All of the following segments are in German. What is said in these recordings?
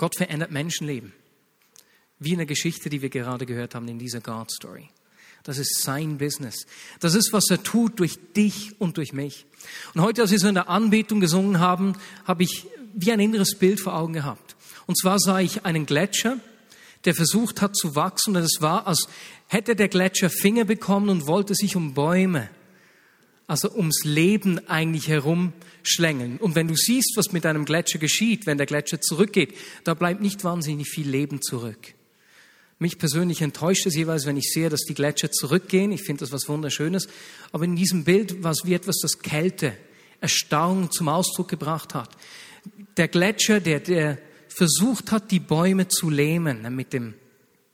Gott verändert Menschenleben. Wie in der Geschichte, die wir gerade gehört haben in dieser God Story. Das ist sein Business. Das ist, was er tut durch dich und durch mich. Und heute, als wir so in der Anbetung gesungen haben, habe ich wie ein inneres Bild vor Augen gehabt. Und zwar sah ich einen Gletscher, der versucht hat zu wachsen und es war, als hätte der Gletscher Finger bekommen und wollte sich um Bäume, also ums Leben eigentlich herumschlängeln. Und wenn du siehst, was mit einem Gletscher geschieht, wenn der Gletscher zurückgeht, da bleibt nicht wahnsinnig viel Leben zurück. Mich persönlich enttäuscht es jeweils, wenn ich sehe, dass die Gletscher zurückgehen. Ich finde das was Wunderschönes. Aber in diesem Bild war es wie etwas, das Kälte, Erstarrung zum Ausdruck gebracht hat. Der Gletscher, der, der versucht hat, die Bäume zu lähmen ne, mit dem,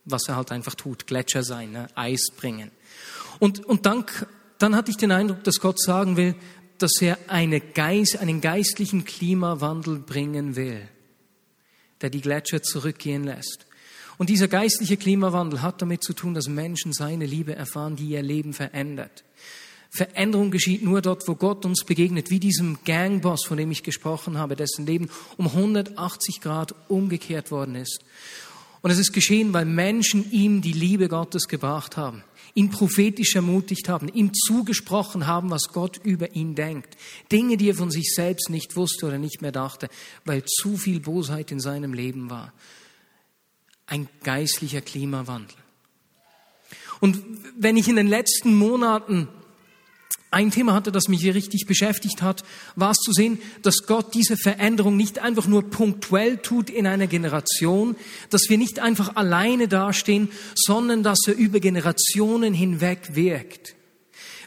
was er halt einfach tut, Gletscher sein, ne, Eis bringen. Und, und dann, dann hatte ich den Eindruck, dass Gott sagen will, dass er eine Geist, einen geistlichen Klimawandel bringen will, der die Gletscher zurückgehen lässt. Und dieser geistliche Klimawandel hat damit zu tun, dass Menschen seine Liebe erfahren, die ihr Leben verändert. Veränderung geschieht nur dort, wo Gott uns begegnet, wie diesem Gangboss, von dem ich gesprochen habe, dessen Leben um 180 Grad umgekehrt worden ist. Und es ist geschehen, weil Menschen ihm die Liebe Gottes gebracht haben, ihn prophetisch ermutigt haben, ihm zugesprochen haben, was Gott über ihn denkt. Dinge, die er von sich selbst nicht wusste oder nicht mehr dachte, weil zu viel Bosheit in seinem Leben war ein geistlicher Klimawandel. Und wenn ich in den letzten Monaten ein Thema hatte, das mich hier richtig beschäftigt hat, war es zu sehen, dass Gott diese Veränderung nicht einfach nur punktuell tut in einer Generation, dass wir nicht einfach alleine dastehen, sondern dass er über Generationen hinweg wirkt.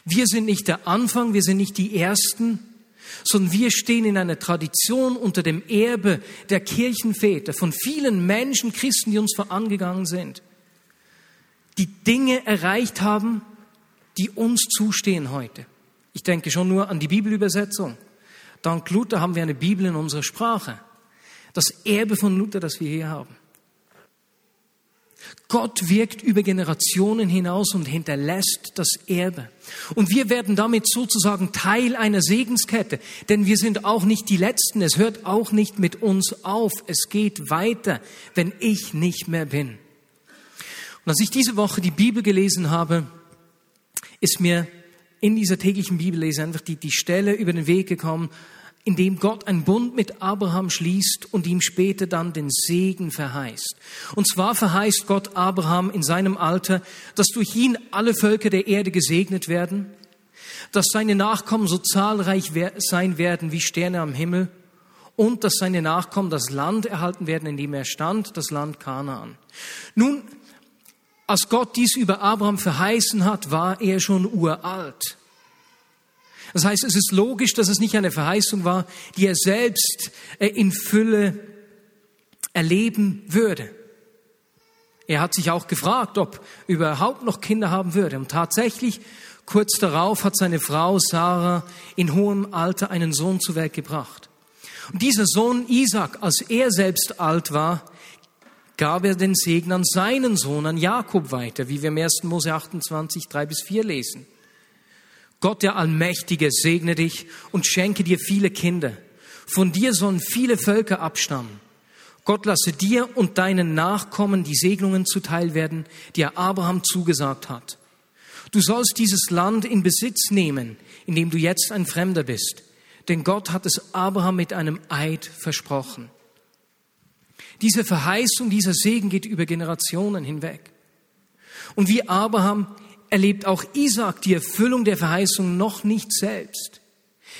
Wir sind nicht der Anfang, wir sind nicht die Ersten, sondern wir stehen in einer Tradition unter dem Erbe der Kirchenväter, von vielen Menschen, Christen, die uns vorangegangen sind, die Dinge erreicht haben, die uns zustehen heute. Ich denke schon nur an die Bibelübersetzung. Dank Luther haben wir eine Bibel in unserer Sprache. Das Erbe von Luther, das wir hier haben. Gott wirkt über Generationen hinaus und hinterlässt das Erbe. Und wir werden damit sozusagen Teil einer Segenskette, denn wir sind auch nicht die Letzten. Es hört auch nicht mit uns auf. Es geht weiter, wenn ich nicht mehr bin. Und als ich diese Woche die Bibel gelesen habe, ist mir in dieser täglichen Bibellese einfach die, die Stelle über den Weg gekommen, in dem Gott einen Bund mit Abraham schließt und ihm später dann den Segen verheißt. Und zwar verheißt Gott Abraham in seinem Alter, dass durch ihn alle Völker der Erde gesegnet werden, dass seine Nachkommen so zahlreich sein werden wie Sterne am Himmel und dass seine Nachkommen das Land erhalten werden, in dem er stand, das Land Kanaan. Nun, als Gott dies über Abraham verheißen hat, war er schon uralt. Das heißt, es ist logisch, dass es nicht eine Verheißung war, die er selbst äh, in Fülle erleben würde. Er hat sich auch gefragt, ob er überhaupt noch Kinder haben würde. Und tatsächlich, kurz darauf hat seine Frau Sarah in hohem Alter einen Sohn zur Welt gebracht. Und dieser Sohn Isaac, als er selbst alt war, gab er den Segen an seinen Sohn, an Jakob weiter, wie wir im 1. Mose 28, 3 bis 4 lesen. Gott der Allmächtige segne dich und schenke dir viele Kinder. Von dir sollen viele Völker abstammen. Gott lasse dir und deinen Nachkommen die Segnungen zuteil werden, die er Abraham zugesagt hat. Du sollst dieses Land in Besitz nehmen, in dem du jetzt ein Fremder bist, denn Gott hat es Abraham mit einem Eid versprochen. Diese Verheißung, dieser Segen geht über Generationen hinweg. Und wie Abraham erlebt auch Isaac die Erfüllung der Verheißung noch nicht selbst.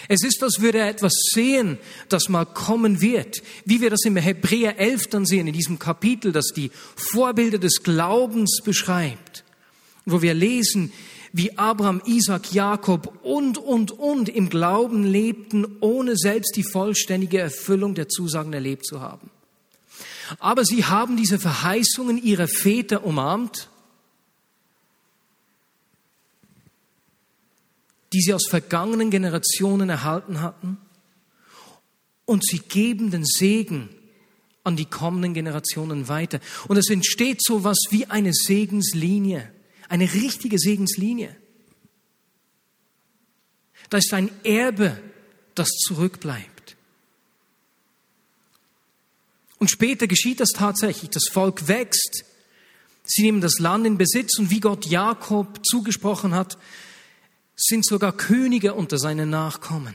Es ist, als würde er etwas sehen, das mal kommen wird. Wie wir das im Hebräer 11 dann sehen, in diesem Kapitel, das die Vorbilder des Glaubens beschreibt. Wo wir lesen, wie Abraham, Isaac, Jakob und, und, und im Glauben lebten, ohne selbst die vollständige Erfüllung der Zusagen erlebt zu haben. Aber sie haben diese Verheißungen ihrer Väter umarmt die sie aus vergangenen Generationen erhalten hatten. Und sie geben den Segen an die kommenden Generationen weiter. Und es entsteht so was wie eine Segenslinie, eine richtige Segenslinie. Da ist ein Erbe, das zurückbleibt. Und später geschieht das tatsächlich. Das Volk wächst. Sie nehmen das Land in Besitz und wie Gott Jakob zugesprochen hat, sind sogar Könige unter seinen Nachkommen.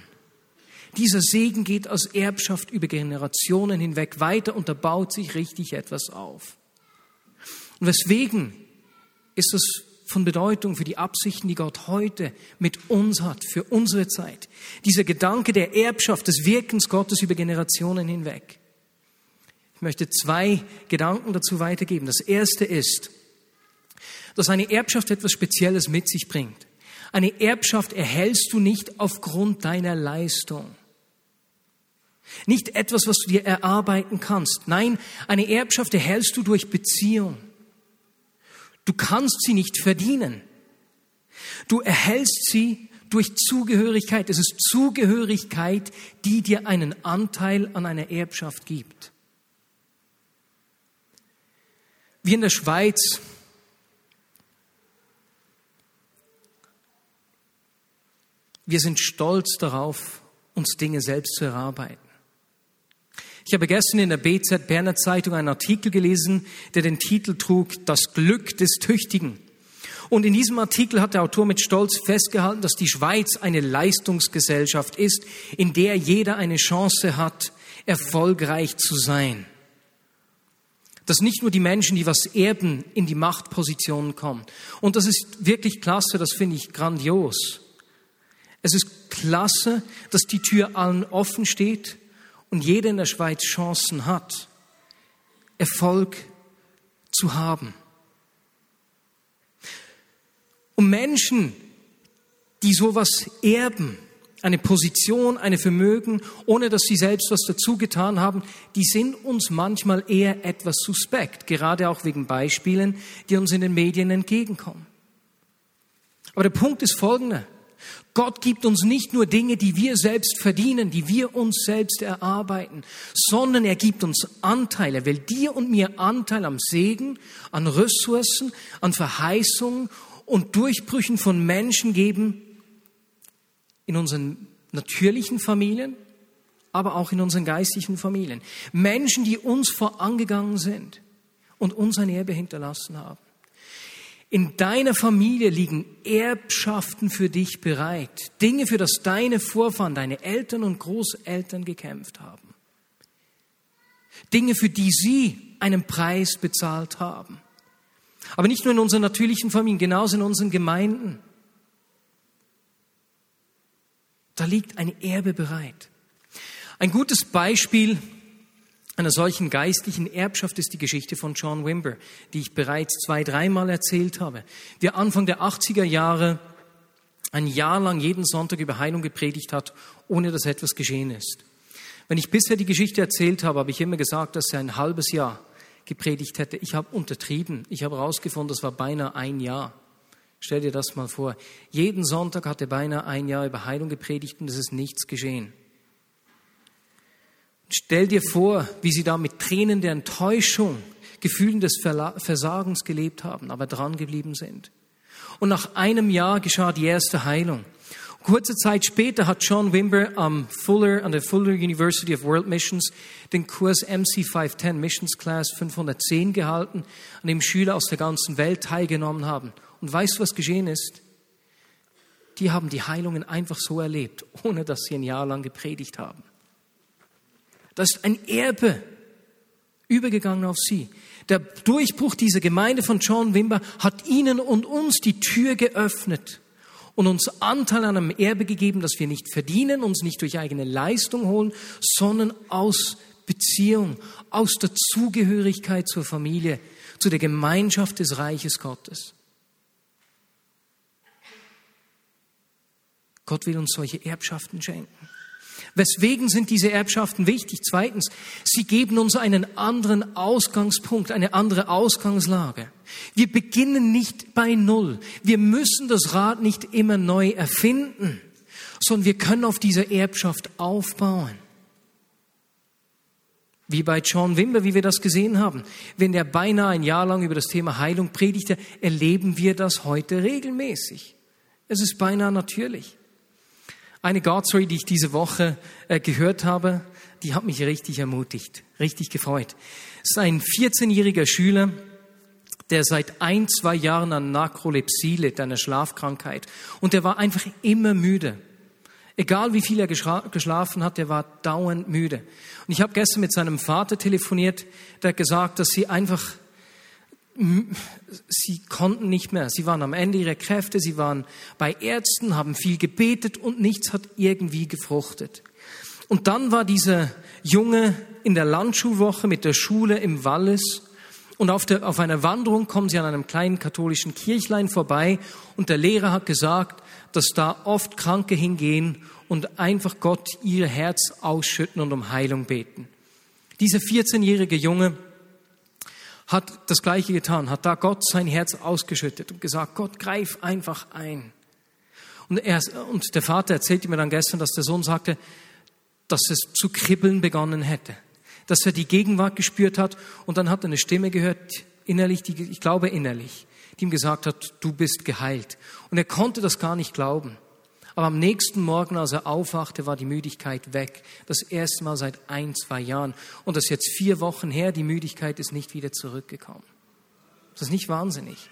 Dieser Segen geht als Erbschaft über Generationen hinweg weiter und da baut sich richtig etwas auf. Und weswegen ist das von Bedeutung für die Absichten, die Gott heute mit uns hat, für unsere Zeit. Dieser Gedanke der Erbschaft, des Wirkens Gottes über Generationen hinweg. Ich möchte zwei Gedanken dazu weitergeben. Das erste ist, dass eine Erbschaft etwas Spezielles mit sich bringt. Eine Erbschaft erhältst du nicht aufgrund deiner Leistung. Nicht etwas, was du dir erarbeiten kannst. Nein, eine Erbschaft erhältst du durch Beziehung. Du kannst sie nicht verdienen. Du erhältst sie durch Zugehörigkeit. Es ist Zugehörigkeit, die dir einen Anteil an einer Erbschaft gibt. Wir in der Schweiz wir sind stolz darauf, uns Dinge selbst zu erarbeiten. Ich habe gestern in der BZ Berner Zeitung einen Artikel gelesen, der den Titel trug Das Glück des Tüchtigen. Und in diesem Artikel hat der Autor mit Stolz festgehalten, dass die Schweiz eine Leistungsgesellschaft ist, in der jeder eine Chance hat, erfolgreich zu sein dass nicht nur die Menschen, die was erben, in die Machtpositionen kommen. Und das ist wirklich klasse, das finde ich grandios. Es ist klasse, dass die Tür allen offen steht und jeder in der Schweiz Chancen hat, Erfolg zu haben. Und Menschen, die sowas erben, eine Position, eine Vermögen, ohne dass sie selbst was dazu getan haben, die sind uns manchmal eher etwas suspekt, gerade auch wegen Beispielen, die uns in den Medien entgegenkommen. Aber der Punkt ist folgender. Gott gibt uns nicht nur Dinge, die wir selbst verdienen, die wir uns selbst erarbeiten, sondern er gibt uns Anteile. Will dir und mir Anteil am Segen, an Ressourcen, an Verheißungen und Durchbrüchen von Menschen geben, in unseren natürlichen Familien, aber auch in unseren geistlichen Familien. Menschen, die uns vorangegangen sind und uns ein Erbe hinterlassen haben. In deiner Familie liegen Erbschaften für dich bereit. Dinge, für das deine Vorfahren, deine Eltern und Großeltern gekämpft haben. Dinge, für die sie einen Preis bezahlt haben. Aber nicht nur in unseren natürlichen Familien, genauso in unseren Gemeinden. Da liegt ein Erbe bereit. Ein gutes Beispiel einer solchen geistlichen Erbschaft ist die Geschichte von John Wimber, die ich bereits zwei, dreimal erzählt habe. Der Anfang der 80er Jahre ein Jahr lang jeden Sonntag über Heilung gepredigt hat, ohne dass etwas geschehen ist. Wenn ich bisher die Geschichte erzählt habe, habe ich immer gesagt, dass er ein halbes Jahr gepredigt hätte. Ich habe untertrieben. Ich habe herausgefunden, das war beinahe ein Jahr. Stell dir das mal vor. Jeden Sonntag hat er beinahe ein Jahr über Heilung gepredigt und es ist nichts geschehen. Stell dir vor, wie sie da mit Tränen der Enttäuschung, Gefühlen des Versagens gelebt haben, aber dran geblieben sind. Und nach einem Jahr geschah die erste Heilung. Kurze Zeit später hat John Wimber am Fuller, an der Fuller University of World Missions den Kurs MC 510 Missions Class 510 gehalten, an dem Schüler aus der ganzen Welt teilgenommen haben. Und weißt du, was geschehen ist? Die haben die Heilungen einfach so erlebt, ohne dass sie ein Jahr lang gepredigt haben. Das ist ein Erbe übergegangen auf sie. Der Durchbruch dieser Gemeinde von John Wimber hat ihnen und uns die Tür geöffnet und uns Anteil an einem Erbe gegeben, das wir nicht verdienen, uns nicht durch eigene Leistung holen, sondern aus Beziehung, aus der Zugehörigkeit zur Familie, zu der Gemeinschaft des Reiches Gottes. Gott will uns solche Erbschaften schenken. Weswegen sind diese Erbschaften wichtig? Zweitens, sie geben uns einen anderen Ausgangspunkt, eine andere Ausgangslage. Wir beginnen nicht bei Null. Wir müssen das Rad nicht immer neu erfinden, sondern wir können auf dieser Erbschaft aufbauen. Wie bei John Wimber, wie wir das gesehen haben. Wenn er beinahe ein Jahr lang über das Thema Heilung predigte, erleben wir das heute regelmäßig. Es ist beinahe natürlich. Eine God-Story, die ich diese Woche äh, gehört habe, die hat mich richtig ermutigt, richtig gefreut. Es ist ein 14-jähriger Schüler, der seit ein, zwei Jahren an Narkolepsie litt, einer Schlafkrankheit. Und der war einfach immer müde. Egal wie viel er geschlafen hat, er war dauernd müde. Und ich habe gestern mit seinem Vater telefoniert, der hat gesagt, dass sie einfach, sie konnten nicht mehr. Sie waren am Ende ihrer Kräfte, sie waren bei Ärzten, haben viel gebetet und nichts hat irgendwie gefruchtet. Und dann war dieser Junge in der Landschulwoche mit der Schule im Wallis und auf, der, auf einer Wanderung kommen sie an einem kleinen katholischen Kirchlein vorbei und der Lehrer hat gesagt, dass da oft Kranke hingehen und einfach Gott ihr Herz ausschütten und um Heilung beten. Dieser 14-jährige Junge hat das Gleiche getan, hat da Gott sein Herz ausgeschüttet und gesagt, Gott, greif einfach ein. Und, er, und der Vater erzählte mir dann gestern, dass der Sohn sagte, dass es zu kribbeln begonnen hätte, dass er die Gegenwart gespürt hat und dann hat er eine Stimme gehört, innerlich, die, ich glaube innerlich, die ihm gesagt hat, du bist geheilt. Und er konnte das gar nicht glauben. Aber am nächsten Morgen, als er aufwachte, war die Müdigkeit weg. Das erste Mal seit ein, zwei Jahren. Und das ist jetzt vier Wochen her, die Müdigkeit ist nicht wieder zurückgekommen. Das ist nicht wahnsinnig.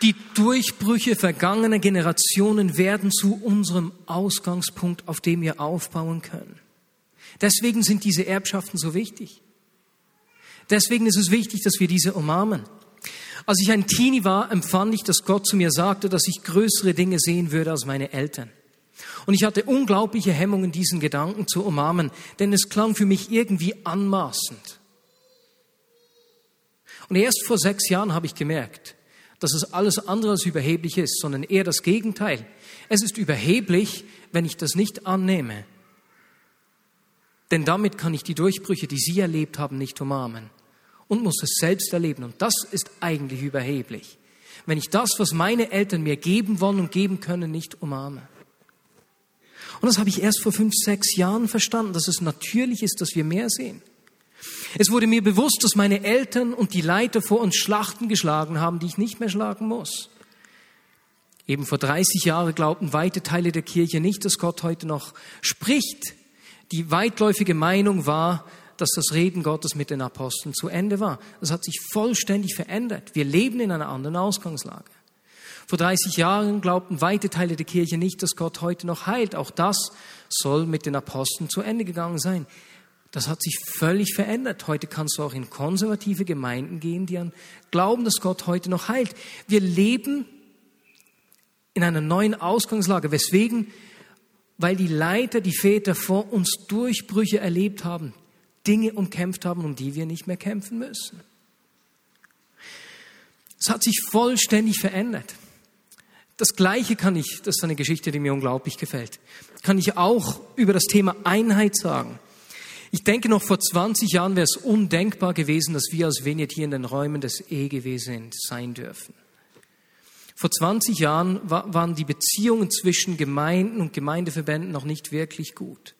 Die Durchbrüche vergangener Generationen werden zu unserem Ausgangspunkt, auf dem wir aufbauen können. Deswegen sind diese Erbschaften so wichtig. Deswegen ist es wichtig, dass wir diese umarmen. Als ich ein Teenie war, empfand ich, dass Gott zu mir sagte, dass ich größere Dinge sehen würde als meine Eltern. Und ich hatte unglaubliche Hemmungen, diesen Gedanken zu umarmen, denn es klang für mich irgendwie anmaßend. Und erst vor sechs Jahren habe ich gemerkt, dass es alles andere als überheblich ist, sondern eher das Gegenteil. Es ist überheblich, wenn ich das nicht annehme. Denn damit kann ich die Durchbrüche, die Sie erlebt haben, nicht umarmen und muss es selbst erleben. Und das ist eigentlich überheblich. Wenn ich das, was meine Eltern mir geben wollen und geben können, nicht umarme. Und das habe ich erst vor fünf, sechs Jahren verstanden, dass es natürlich ist, dass wir mehr sehen. Es wurde mir bewusst, dass meine Eltern und die Leiter vor uns Schlachten geschlagen haben, die ich nicht mehr schlagen muss. Eben vor 30 Jahren glaubten weite Teile der Kirche nicht, dass Gott heute noch spricht. Die weitläufige Meinung war, dass das Reden Gottes mit den Aposteln zu Ende war. Das hat sich vollständig verändert. Wir leben in einer anderen Ausgangslage. Vor 30 Jahren glaubten weite Teile der Kirche nicht, dass Gott heute noch heilt. Auch das soll mit den Aposteln zu Ende gegangen sein. Das hat sich völlig verändert. Heute kannst du auch in konservative Gemeinden gehen, die an glauben, dass Gott heute noch heilt. Wir leben in einer neuen Ausgangslage. Weswegen? Weil die Leiter, die Väter vor uns Durchbrüche erlebt haben, Dinge umkämpft haben, um die wir nicht mehr kämpfen müssen. Es hat sich vollständig verändert. Das Gleiche kann ich, das ist eine Geschichte, die mir unglaublich gefällt, kann ich auch über das Thema Einheit sagen. Ich denke, noch vor 20 Jahren wäre es undenkbar gewesen, dass wir als Vignette hier in den Räumen des EGW sein dürfen. Vor 20 Jahren waren die Beziehungen zwischen Gemeinden und Gemeindeverbänden noch nicht wirklich gut.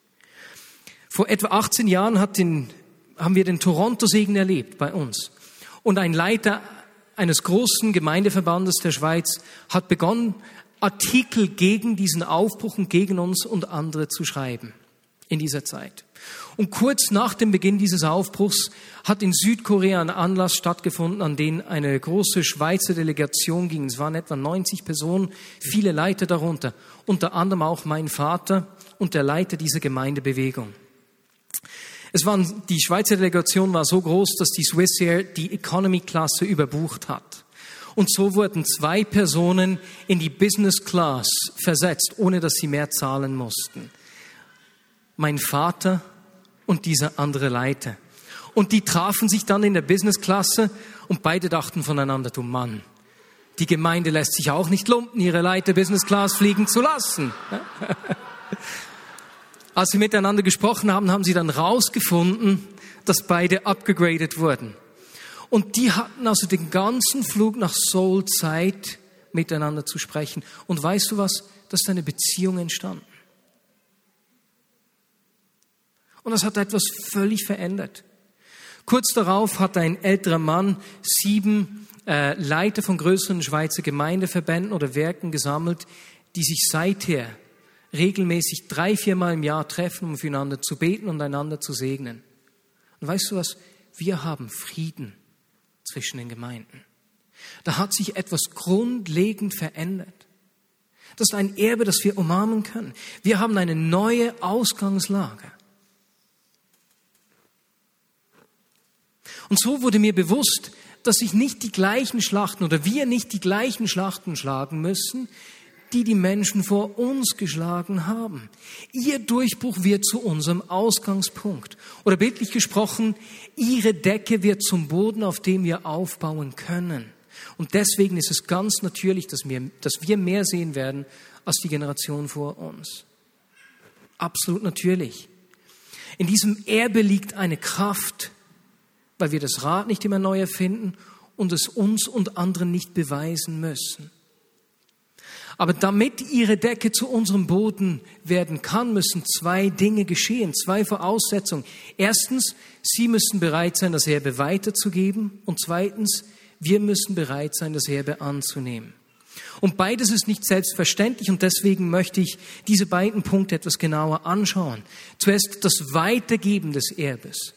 Vor etwa 18 Jahren den, haben wir den Toronto-Segen erlebt bei uns. Und ein Leiter eines großen Gemeindeverbandes der Schweiz hat begonnen, Artikel gegen diesen Aufbruch und gegen uns und andere zu schreiben in dieser Zeit. Und kurz nach dem Beginn dieses Aufbruchs hat in Südkorea ein Anlass stattgefunden, an den eine große Schweizer Delegation ging. Es waren etwa 90 Personen, viele Leiter darunter, unter anderem auch mein Vater und der Leiter dieser Gemeindebewegung. Es waren, die Schweizer Delegation war so groß, dass die Swissair die Economy-Klasse überbucht hat. Und so wurden zwei Personen in die Business Class versetzt, ohne dass sie mehr zahlen mussten. Mein Vater und dieser andere Leiter. Und die trafen sich dann in der Business-Klasse und beide dachten voneinander, du Mann, die Gemeinde lässt sich auch nicht lumpen, ihre Leiter Business Class fliegen zu lassen. Als sie miteinander gesprochen haben, haben sie dann rausgefunden, dass beide abgegradet wurden. Und die hatten also den ganzen Flug nach Seoul Zeit, miteinander zu sprechen. Und weißt du was? Das ist eine Beziehung entstanden. Und das hat etwas völlig verändert. Kurz darauf hat ein älterer Mann sieben äh, Leiter von größeren Schweizer Gemeindeverbänden oder Werken gesammelt, die sich seither regelmäßig drei, viermal im Jahr treffen, um füreinander zu beten und einander zu segnen. Und weißt du was? Wir haben Frieden zwischen den Gemeinden. Da hat sich etwas grundlegend verändert. Das ist ein Erbe, das wir umarmen können. Wir haben eine neue Ausgangslage. Und so wurde mir bewusst, dass ich nicht die gleichen Schlachten oder wir nicht die gleichen Schlachten schlagen müssen, die die Menschen vor uns geschlagen haben. Ihr Durchbruch wird zu unserem Ausgangspunkt. Oder bildlich gesprochen, ihre Decke wird zum Boden, auf dem wir aufbauen können. Und deswegen ist es ganz natürlich, dass wir, dass wir mehr sehen werden als die Generation vor uns. Absolut natürlich. In diesem Erbe liegt eine Kraft, weil wir das Rad nicht immer neu erfinden und es uns und anderen nicht beweisen müssen. Aber damit ihre Decke zu unserem Boden werden kann, müssen zwei Dinge geschehen, zwei Voraussetzungen. Erstens, sie müssen bereit sein, das Erbe weiterzugeben. Und zweitens, wir müssen bereit sein, das Erbe anzunehmen. Und beides ist nicht selbstverständlich und deswegen möchte ich diese beiden Punkte etwas genauer anschauen. Zuerst das Weitergeben des Erbes.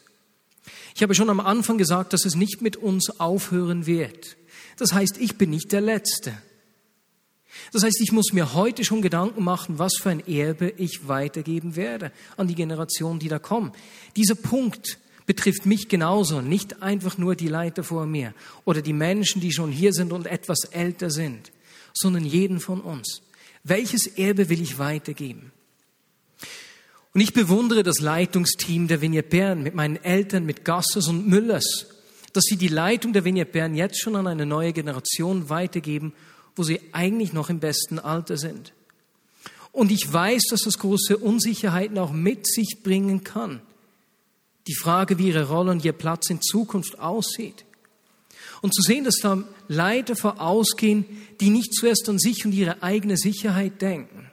Ich habe schon am Anfang gesagt, dass es nicht mit uns aufhören wird. Das heißt, ich bin nicht der Letzte. Das heißt, ich muss mir heute schon Gedanken machen, was für ein Erbe ich weitergeben werde an die Generation, die da kommen. Dieser Punkt betrifft mich genauso, nicht einfach nur die Leiter vor mir oder die Menschen, die schon hier sind und etwas älter sind, sondern jeden von uns. Welches Erbe will ich weitergeben? Und ich bewundere das Leitungsteam der Vignette Bern mit meinen Eltern, mit Gasses und Müllers, dass sie die Leitung der Vignette Bern jetzt schon an eine neue Generation weitergeben wo sie eigentlich noch im besten Alter sind. Und ich weiß, dass das große Unsicherheiten auch mit sich bringen kann. Die Frage, wie ihre Rolle und ihr Platz in Zukunft aussieht. Und zu sehen, dass da Leiter vorausgehen, die nicht zuerst an sich und ihre eigene Sicherheit denken,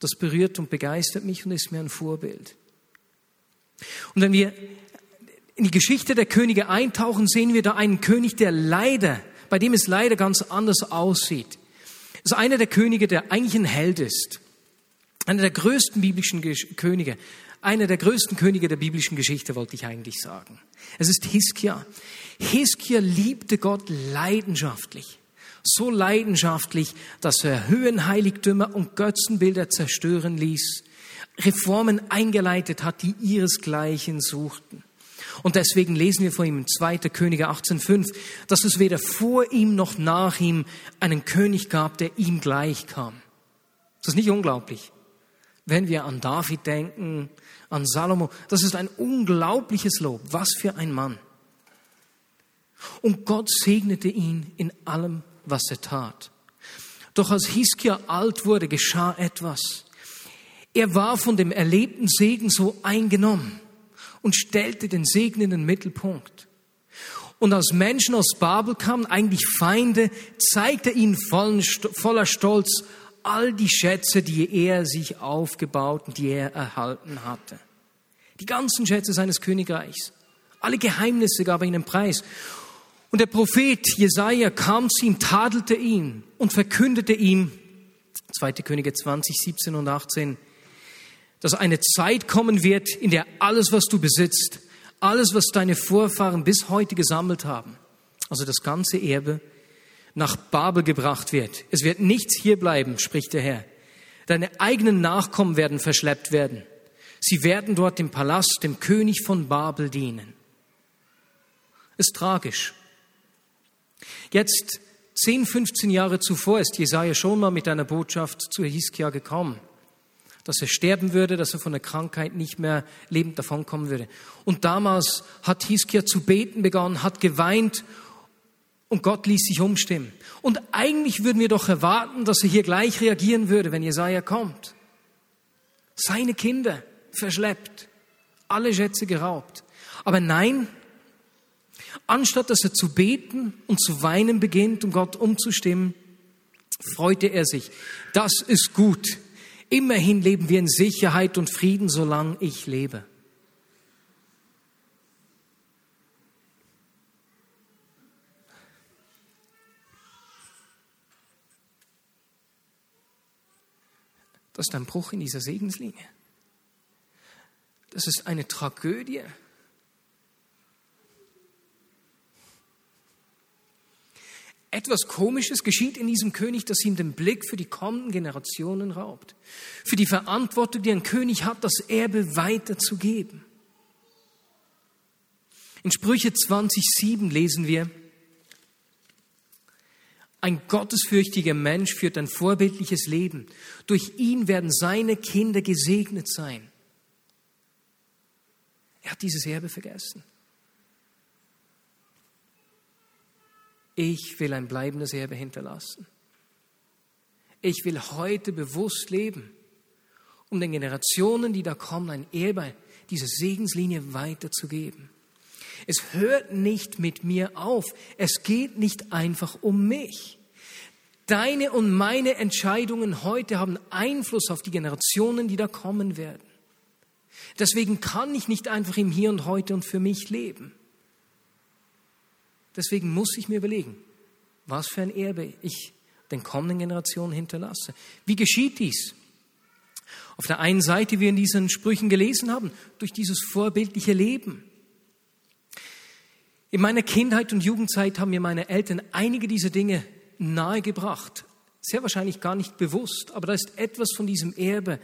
das berührt und begeistert mich und ist mir ein Vorbild. Und wenn wir in die Geschichte der Könige eintauchen, sehen wir da einen König, der leider bei dem es leider ganz anders aussieht. Das ist einer der Könige, der eigentlich ein Held ist. Einer der größten biblischen Könige. Einer der größten Könige der biblischen Geschichte, wollte ich eigentlich sagen. Es ist Hiskia. Hiskia liebte Gott leidenschaftlich. So leidenschaftlich, dass er Höhenheiligtümer und Götzenbilder zerstören ließ. Reformen eingeleitet hat, die ihresgleichen suchten. Und deswegen lesen wir von ihm in 2. Könige 18,5, dass es weder vor ihm noch nach ihm einen König gab, der ihm gleich kam. Das ist nicht unglaublich. Wenn wir an David denken, an Salomo, das ist ein unglaubliches Lob. Was für ein Mann. Und Gott segnete ihn in allem, was er tat. Doch als Hiskia alt wurde, geschah etwas. Er war von dem erlebten Segen so eingenommen und stellte den Segen in den Mittelpunkt. Und als Menschen aus Babel kamen, eigentlich Feinde, zeigte er ihnen voller Stolz all die Schätze, die er sich aufgebaut und die er erhalten hatte. Die ganzen Schätze seines Königreichs. Alle Geheimnisse gab er ihnen preis. Und der Prophet Jesaja kam zu ihm, tadelte ihn und verkündete ihm, 2. Könige 20, 17 und 18, dass eine Zeit kommen wird, in der alles, was du besitzt, alles, was deine Vorfahren bis heute gesammelt haben, also das ganze Erbe, nach Babel gebracht wird. Es wird nichts hier bleiben, spricht der Herr. Deine eigenen Nachkommen werden verschleppt werden. Sie werden dort im Palast dem König von Babel dienen. Ist tragisch. Jetzt, 10, 15 Jahre zuvor, ist Jesaja schon mal mit einer Botschaft zu Hiskia gekommen dass er sterben würde, dass er von der Krankheit nicht mehr lebend davonkommen würde. Und damals hat Hiskia zu beten begonnen, hat geweint und Gott ließ sich umstimmen. Und eigentlich würden wir doch erwarten, dass er hier gleich reagieren würde, wenn Jesaja kommt. Seine Kinder verschleppt, alle Schätze geraubt. Aber nein, Anstatt dass er zu beten und zu weinen beginnt, um Gott umzustimmen, freute er sich. Das ist gut. Immerhin leben wir in Sicherheit und Frieden, solange ich lebe. Das ist ein Bruch in dieser Segenslinie. Das ist eine Tragödie. Etwas Komisches geschieht in diesem König, das ihm den Blick für die kommenden Generationen raubt. Für die Verantwortung, die ein König hat, das Erbe weiterzugeben. In Sprüche 20,7 lesen wir, ein gottesfürchtiger Mensch führt ein vorbildliches Leben. Durch ihn werden seine Kinder gesegnet sein. Er hat dieses Erbe vergessen. Ich will ein bleibendes Erbe hinterlassen. Ich will heute bewusst leben, um den Generationen, die da kommen, ein Erbe, diese Segenslinie weiterzugeben. Es hört nicht mit mir auf. Es geht nicht einfach um mich. Deine und meine Entscheidungen heute haben Einfluss auf die Generationen, die da kommen werden. Deswegen kann ich nicht einfach im Hier und heute und für mich leben. Deswegen muss ich mir überlegen, was für ein Erbe ich den kommenden Generationen hinterlasse. Wie geschieht dies? Auf der einen Seite, wie wir in diesen Sprüchen gelesen haben, durch dieses vorbildliche Leben. In meiner Kindheit und Jugendzeit haben mir meine Eltern einige dieser Dinge nahegebracht. Sehr wahrscheinlich gar nicht bewusst, aber da ist etwas von diesem Erbe,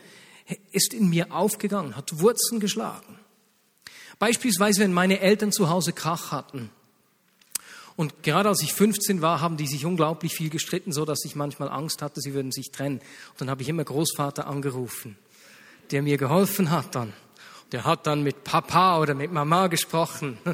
ist in mir aufgegangen, hat Wurzeln geschlagen. Beispielsweise, wenn meine Eltern zu Hause Krach hatten, und gerade als ich 15 war, haben die sich unglaublich viel gestritten, so dass ich manchmal Angst hatte, sie würden sich trennen. Und dann habe ich immer Großvater angerufen, der mir geholfen hat dann. Der hat dann mit Papa oder mit Mama gesprochen.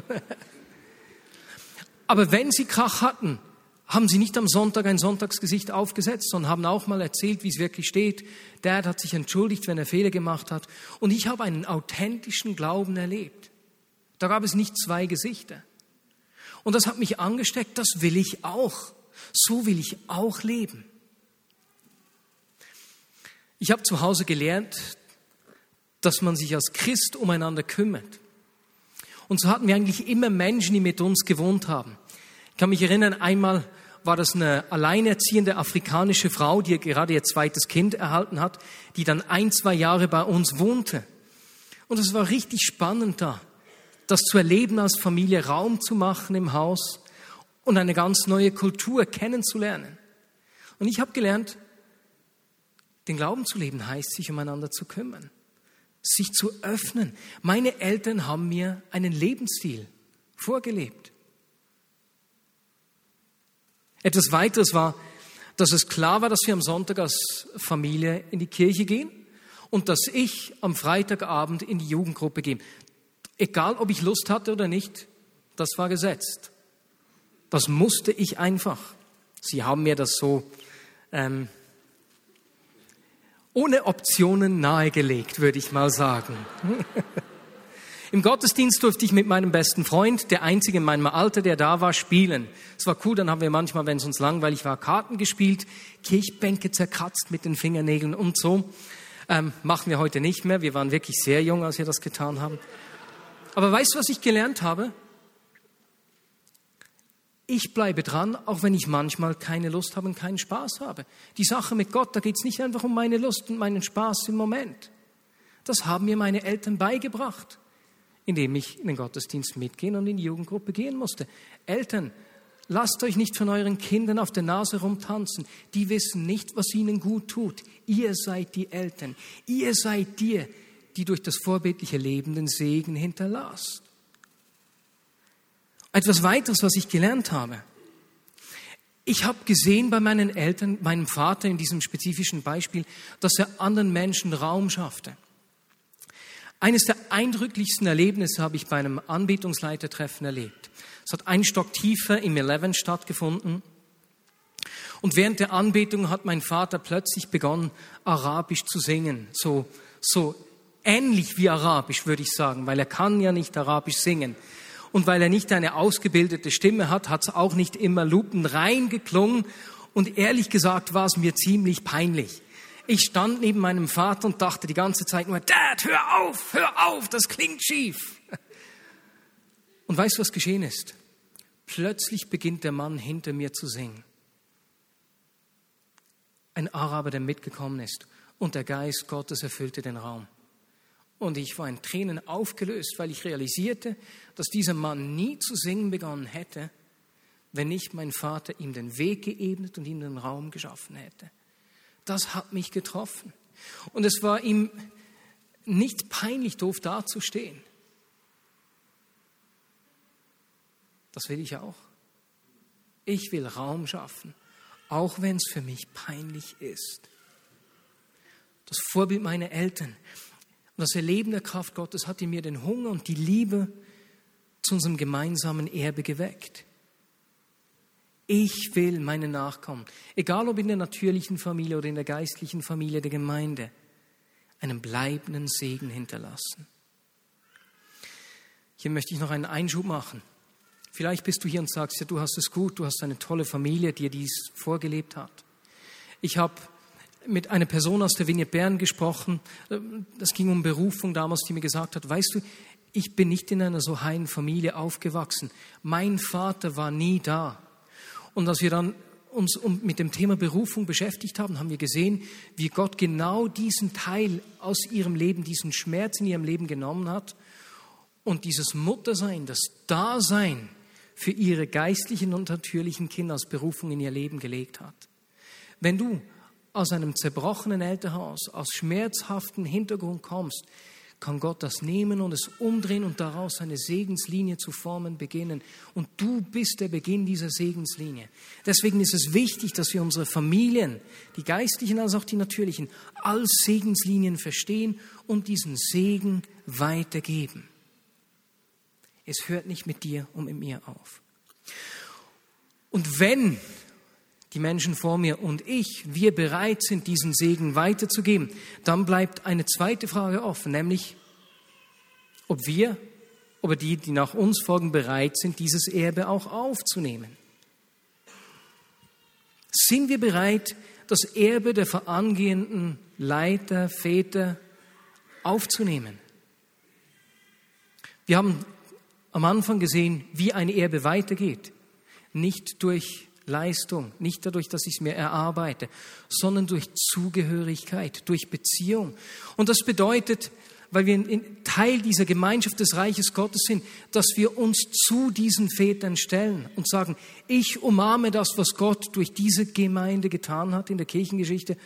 Aber wenn sie Krach hatten, haben sie nicht am Sonntag ein Sonntagsgesicht aufgesetzt, sondern haben auch mal erzählt, wie es wirklich steht. Dad hat sich entschuldigt, wenn er Fehler gemacht hat. Und ich habe einen authentischen Glauben erlebt. Da gab es nicht zwei Gesichter. Und das hat mich angesteckt, das will ich auch. So will ich auch leben. Ich habe zu Hause gelernt, dass man sich als Christ umeinander kümmert. Und so hatten wir eigentlich immer Menschen, die mit uns gewohnt haben. Ich kann mich erinnern, einmal war das eine alleinerziehende afrikanische Frau, die gerade ihr zweites Kind erhalten hat, die dann ein, zwei Jahre bei uns wohnte. Und es war richtig spannend da das zu erleben als Familie, Raum zu machen im Haus und eine ganz neue Kultur kennenzulernen. Und ich habe gelernt, den Glauben zu leben heißt, sich umeinander zu kümmern, sich zu öffnen. Meine Eltern haben mir einen Lebensstil vorgelebt. Etwas weiteres war, dass es klar war, dass wir am Sonntag als Familie in die Kirche gehen und dass ich am Freitagabend in die Jugendgruppe gehe. Egal, ob ich Lust hatte oder nicht, das war gesetzt. Das musste ich einfach. Sie haben mir das so ähm, ohne Optionen nahegelegt, würde ich mal sagen. Im Gottesdienst durfte ich mit meinem besten Freund, der einzige in meinem Alter, der da war, spielen. Es war cool, dann haben wir manchmal, wenn es uns langweilig war, Karten gespielt, Kirchbänke zerkratzt mit den Fingernägeln und so. Ähm, machen wir heute nicht mehr. Wir waren wirklich sehr jung, als wir das getan haben. Aber weißt du, was ich gelernt habe? Ich bleibe dran, auch wenn ich manchmal keine Lust habe und keinen Spaß habe. Die Sache mit Gott, da geht es nicht einfach um meine Lust und meinen Spaß im Moment. Das haben mir meine Eltern beigebracht, indem ich in den Gottesdienst mitgehen und in die Jugendgruppe gehen musste. Eltern, lasst euch nicht von euren Kindern auf der Nase rumtanzen. Die wissen nicht, was ihnen gut tut. Ihr seid die Eltern. Ihr seid die, die durch das vorbildliche Leben den Segen hinterlasst. Etwas weiteres, was ich gelernt habe. Ich habe gesehen bei meinen Eltern, meinem Vater in diesem spezifischen Beispiel, dass er anderen Menschen Raum schaffte. Eines der eindrücklichsten Erlebnisse habe ich bei einem Anbetungsleitertreffen erlebt. Es hat einen Stock tiefer im Eleven stattgefunden. Und während der Anbetung hat mein Vater plötzlich begonnen, Arabisch zu singen. So, so ähnlich wie Arabisch, würde ich sagen, weil er kann ja nicht Arabisch singen. Und weil er nicht eine ausgebildete Stimme hat, hat es auch nicht immer lupenrein geklungen. Und ehrlich gesagt war es mir ziemlich peinlich. Ich stand neben meinem Vater und dachte die ganze Zeit nur, Dad, hör auf, hör auf, das klingt schief. Und weißt du, was geschehen ist? Plötzlich beginnt der Mann hinter mir zu singen. Ein Araber, der mitgekommen ist. und der Geist Gottes erfüllte den Raum. Und ich war in Tränen aufgelöst, weil ich realisierte, dass dieser Mann nie zu singen begonnen hätte, wenn nicht mein Vater ihm den Weg geebnet und ihm den Raum geschaffen hätte. Das hat mich getroffen. Und es war ihm nicht peinlich, doof dazustehen. Das will ich auch. Ich will Raum schaffen, auch wenn es für mich peinlich ist. Das Vorbild meiner Eltern und das Erleben der Kraft Gottes hat in mir den Hunger und die Liebe zu unserem gemeinsamen Erbe geweckt. Ich will meine Nachkommen, egal ob in der natürlichen Familie oder in der geistlichen Familie der Gemeinde, einen bleibenden Segen hinterlassen. Hier möchte ich noch einen Einschub machen. Vielleicht bist du hier und sagst, ja, du hast es gut, du hast eine tolle Familie, die dir dies vorgelebt hat. Ich habe mit einer Person aus der Vignette Bern gesprochen, das ging um Berufung damals, die mir gesagt hat, weißt du, ich bin nicht in einer so heilen Familie aufgewachsen. Mein Vater war nie da. Und als wir dann uns mit dem Thema Berufung beschäftigt haben, haben wir gesehen, wie Gott genau diesen Teil aus ihrem Leben, diesen Schmerz in ihrem Leben genommen hat und dieses Muttersein, das Dasein für ihre geistlichen und natürlichen Kinder als Berufung in ihr Leben gelegt hat. Wenn du aus einem zerbrochenen Elternhaus, aus schmerzhaftem Hintergrund kommst, kann Gott das nehmen und es umdrehen und daraus eine Segenslinie zu formen beginnen. Und du bist der Beginn dieser Segenslinie. Deswegen ist es wichtig, dass wir unsere Familien, die geistlichen als auch die natürlichen, als Segenslinien verstehen und diesen Segen weitergeben. Es hört nicht mit dir und mit mir auf. Und wenn die Menschen vor mir und ich, wir bereit sind, diesen Segen weiterzugeben, dann bleibt eine zweite Frage offen, nämlich ob wir, ob die, die nach uns folgen, bereit sind, dieses Erbe auch aufzunehmen. Sind wir bereit, das Erbe der vorangehenden Leiter, Väter aufzunehmen? Wir haben am Anfang gesehen, wie ein Erbe weitergeht. Nicht durch Leistung, nicht dadurch, dass ich es mir erarbeite, sondern durch Zugehörigkeit, durch Beziehung. Und das bedeutet, weil wir Teil dieser Gemeinschaft des Reiches Gottes sind, dass wir uns zu diesen Vätern stellen und sagen, ich umarme das, was Gott durch diese Gemeinde getan hat in der Kirchengeschichte,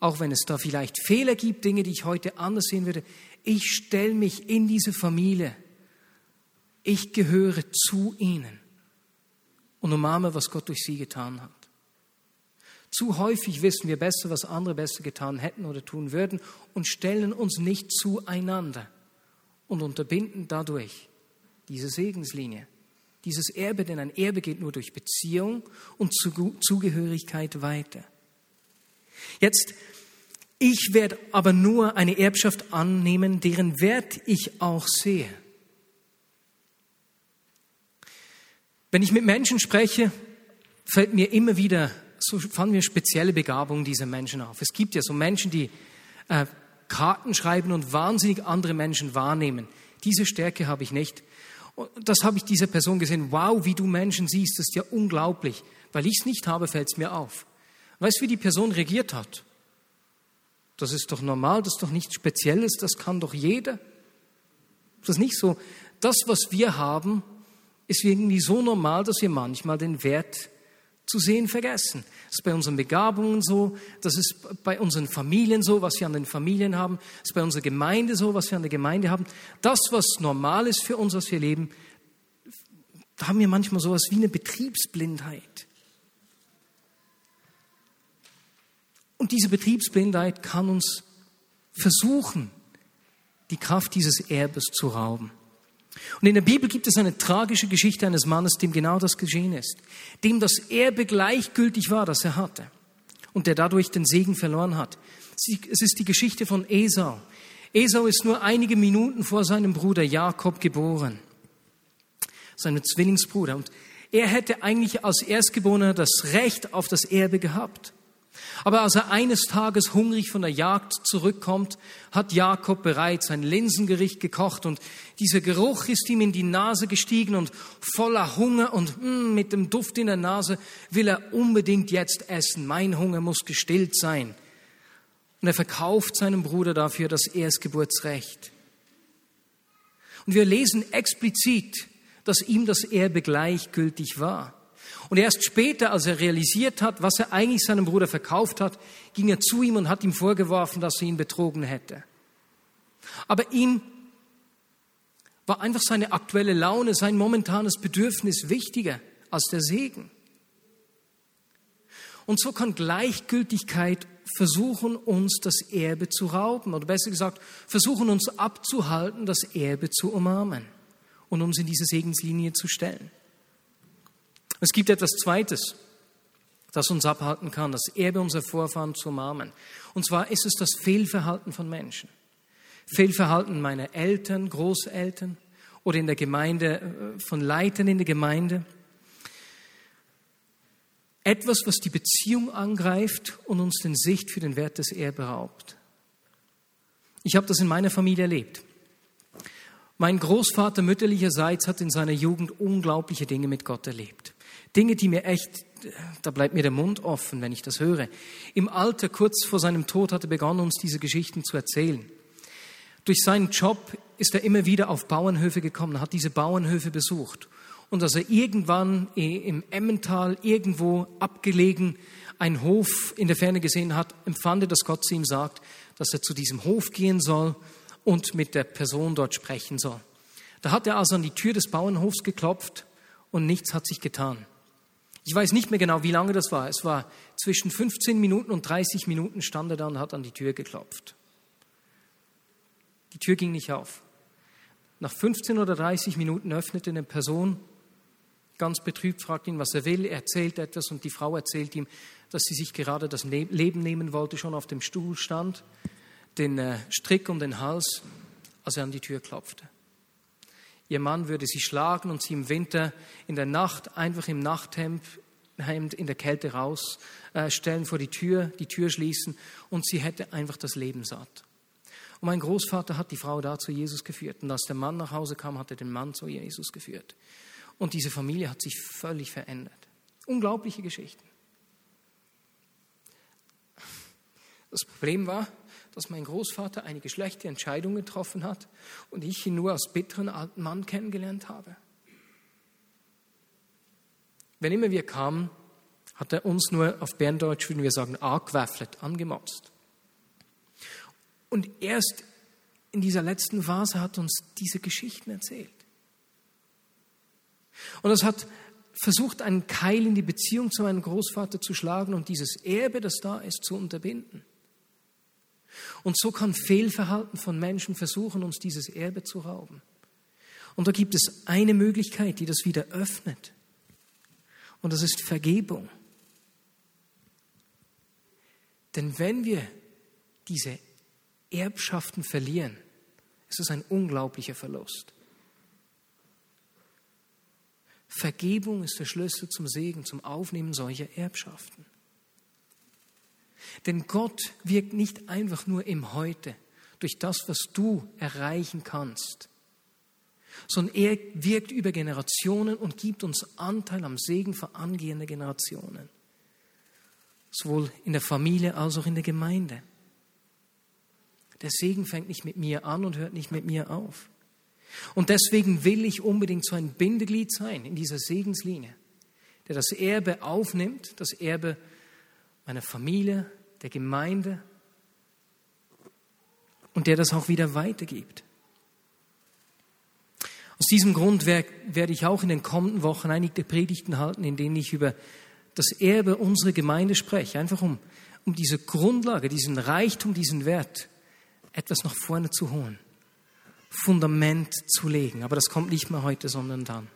auch wenn es da vielleicht Fehler gibt, Dinge, die ich heute anders sehen würde. Ich stelle mich in diese Familie ich gehöre zu ihnen und umarme, was Gott durch sie getan hat. Zu häufig wissen wir besser, was andere besser getan hätten oder tun würden und stellen uns nicht zueinander und unterbinden dadurch diese Segenslinie, dieses Erbe, denn ein Erbe geht nur durch Beziehung und Zugehörigkeit weiter. Jetzt, ich werde aber nur eine Erbschaft annehmen, deren Wert ich auch sehe. Wenn ich mit Menschen spreche, fällt mir immer wieder, so fallen mir spezielle Begabungen dieser Menschen auf. Es gibt ja so Menschen, die äh, Karten schreiben und wahnsinnig andere Menschen wahrnehmen. Diese Stärke habe ich nicht. Und das habe ich dieser Person gesehen. Wow, wie du Menschen siehst, das ist ja unglaublich. Weil ich es nicht habe, fällt es mir auf. Weißt du, wie die Person reagiert hat? Das ist doch normal, das ist doch nichts Spezielles, das kann doch jeder. Das ist nicht so. Das, was wir haben, ist irgendwie so normal, dass wir manchmal den Wert zu sehen vergessen. Das ist bei unseren Begabungen so, das ist bei unseren Familien so, was wir an den Familien haben, das ist bei unserer Gemeinde so, was wir an der Gemeinde haben. Das, was normal ist für uns, was wir leben, da haben wir manchmal sowas wie eine Betriebsblindheit. Und diese Betriebsblindheit kann uns versuchen, die Kraft dieses Erbes zu rauben. Und in der Bibel gibt es eine tragische Geschichte eines Mannes, dem genau das geschehen ist, dem das Erbe gleichgültig war, das er hatte und der dadurch den Segen verloren hat. Es ist die Geschichte von Esau. Esau ist nur einige Minuten vor seinem Bruder Jakob geboren, seinem Zwillingsbruder. Und er hätte eigentlich als Erstgeborener das Recht auf das Erbe gehabt. Aber als er eines Tages hungrig von der Jagd zurückkommt, hat Jakob bereits ein Linsengericht gekocht und dieser Geruch ist ihm in die Nase gestiegen und voller Hunger und mm, mit dem Duft in der Nase will er unbedingt jetzt essen. Mein Hunger muss gestillt sein. Und er verkauft seinen Bruder dafür das Erstgeburtsrecht. Und wir lesen explizit, dass ihm das Erbe gleichgültig war. Und erst später, als er realisiert hat, was er eigentlich seinem Bruder verkauft hat, ging er zu ihm und hat ihm vorgeworfen, dass er ihn betrogen hätte. Aber ihm war einfach seine aktuelle Laune, sein momentanes Bedürfnis wichtiger als der Segen. Und so kann Gleichgültigkeit versuchen, uns das Erbe zu rauben, oder besser gesagt, versuchen uns abzuhalten, das Erbe zu umarmen und uns in diese Segenslinie zu stellen. Es gibt etwas Zweites, das uns abhalten kann, das Erbe unserer Vorfahren zu umarmen. Und zwar ist es das Fehlverhalten von Menschen. Fehlverhalten meiner Eltern, Großeltern oder in der Gemeinde, äh, von Leitern in der Gemeinde. Etwas, was die Beziehung angreift und uns den Sicht für den Wert des Erbe raubt. Ich habe das in meiner Familie erlebt. Mein Großvater mütterlicherseits hat in seiner Jugend unglaubliche Dinge mit Gott erlebt. Dinge, die mir echt, da bleibt mir der Mund offen, wenn ich das höre. Im Alter, kurz vor seinem Tod, hat er begonnen, uns diese Geschichten zu erzählen. Durch seinen Job ist er immer wieder auf Bauernhöfe gekommen, hat diese Bauernhöfe besucht. Und als er irgendwann im Emmental irgendwo abgelegen einen Hof in der Ferne gesehen hat, empfand er, dass Gott zu ihm sagt, dass er zu diesem Hof gehen soll und mit der Person dort sprechen soll. Da hat er also an die Tür des Bauernhofs geklopft und nichts hat sich getan. Ich weiß nicht mehr genau, wie lange das war. Es war zwischen 15 Minuten und 30 Minuten stand er da und hat an die Tür geklopft. Die Tür ging nicht auf. Nach 15 oder 30 Minuten öffnete eine Person, ganz betrübt, fragt ihn, was er will, er erzählt etwas und die Frau erzählt ihm, dass sie sich gerade das Leben nehmen wollte, schon auf dem Stuhl stand, den äh, Strick um den Hals, als er an die Tür klopfte. Ihr Mann würde sie schlagen und sie im Winter in der Nacht einfach im Nachthemd in der Kälte rausstellen äh, vor die Tür, die Tür schließen und sie hätte einfach das Leben satt. Und mein Großvater hat die Frau da zu Jesus geführt. Und als der Mann nach Hause kam, hat er den Mann zu Jesus geführt. Und diese Familie hat sich völlig verändert. Unglaubliche Geschichten. Das Problem war, dass mein Großvater eine schlechte Entscheidung getroffen hat und ich ihn nur als bitteren alten Mann kennengelernt habe. Wenn immer wir kamen, hat er uns nur auf Berndeutsch, würden wir sagen, argwäfflet, angemotzt. Und erst in dieser letzten Phase hat uns diese Geschichten erzählt. Und das hat versucht, einen Keil in die Beziehung zu meinem Großvater zu schlagen und dieses Erbe, das da ist, zu unterbinden. Und so kann Fehlverhalten von Menschen versuchen, uns dieses Erbe zu rauben. Und da gibt es eine Möglichkeit, die das wieder öffnet. Und das ist Vergebung. Denn wenn wir diese Erbschaften verlieren, ist es ein unglaublicher Verlust. Vergebung ist der Schlüssel zum Segen, zum Aufnehmen solcher Erbschaften. Denn Gott wirkt nicht einfach nur im Heute durch das, was du erreichen kannst, sondern er wirkt über Generationen und gibt uns Anteil am Segen für angehende Generationen, sowohl in der Familie als auch in der Gemeinde. Der Segen fängt nicht mit mir an und hört nicht mit mir auf. Und deswegen will ich unbedingt so ein Bindeglied sein in dieser Segenslinie, der das Erbe aufnimmt, das Erbe meiner Familie, der Gemeinde und der das auch wieder weitergibt. Aus diesem Grund werde ich auch in den kommenden Wochen einige Predigten halten, in denen ich über das Erbe unserer Gemeinde spreche, einfach um, um diese Grundlage, diesen Reichtum, diesen Wert etwas nach vorne zu holen, Fundament zu legen. Aber das kommt nicht mehr heute, sondern dann.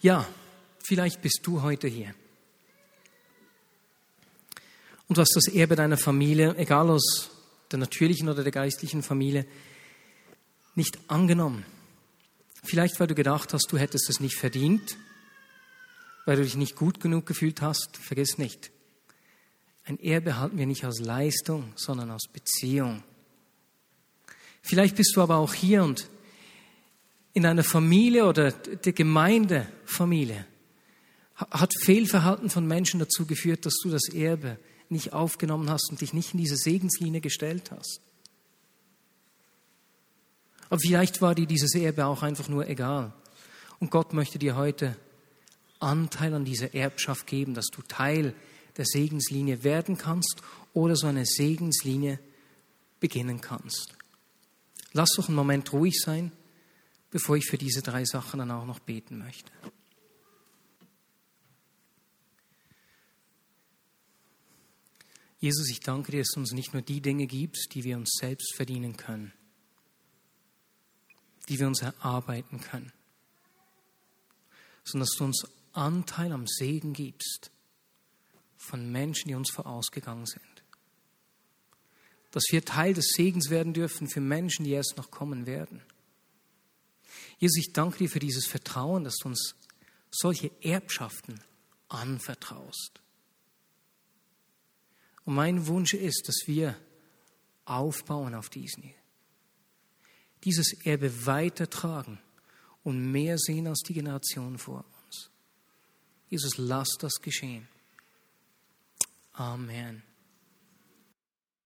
Ja, vielleicht bist du heute hier und du hast das Erbe deiner Familie, egal aus der natürlichen oder der geistlichen Familie, nicht angenommen. Vielleicht, weil du gedacht hast, du hättest es nicht verdient, weil du dich nicht gut genug gefühlt hast. Vergiss nicht, ein Erbe halten wir nicht aus Leistung, sondern aus Beziehung. Vielleicht bist du aber auch hier und in einer Familie oder der Gemeindefamilie hat Fehlverhalten von Menschen dazu geführt, dass du das Erbe nicht aufgenommen hast und dich nicht in diese Segenslinie gestellt hast. Aber vielleicht war dir dieses Erbe auch einfach nur egal. Und Gott möchte dir heute Anteil an dieser Erbschaft geben, dass du Teil der Segenslinie werden kannst oder so eine Segenslinie beginnen kannst. Lass doch einen Moment ruhig sein, bevor ich für diese drei Sachen dann auch noch beten möchte. Jesus, ich danke dir, dass du uns nicht nur die Dinge gibst, die wir uns selbst verdienen können, die wir uns erarbeiten können, sondern dass du uns Anteil am Segen gibst von Menschen, die uns vorausgegangen sind. Dass wir Teil des Segens werden dürfen für Menschen, die erst noch kommen werden. Jesus, ich danke dir für dieses Vertrauen, dass du uns solche Erbschaften anvertraust. Und mein Wunsch ist, dass wir aufbauen auf diesen. Dieses Erbe weitertragen und mehr sehen als die Generation vor uns. Jesus, lass das geschehen. Amen.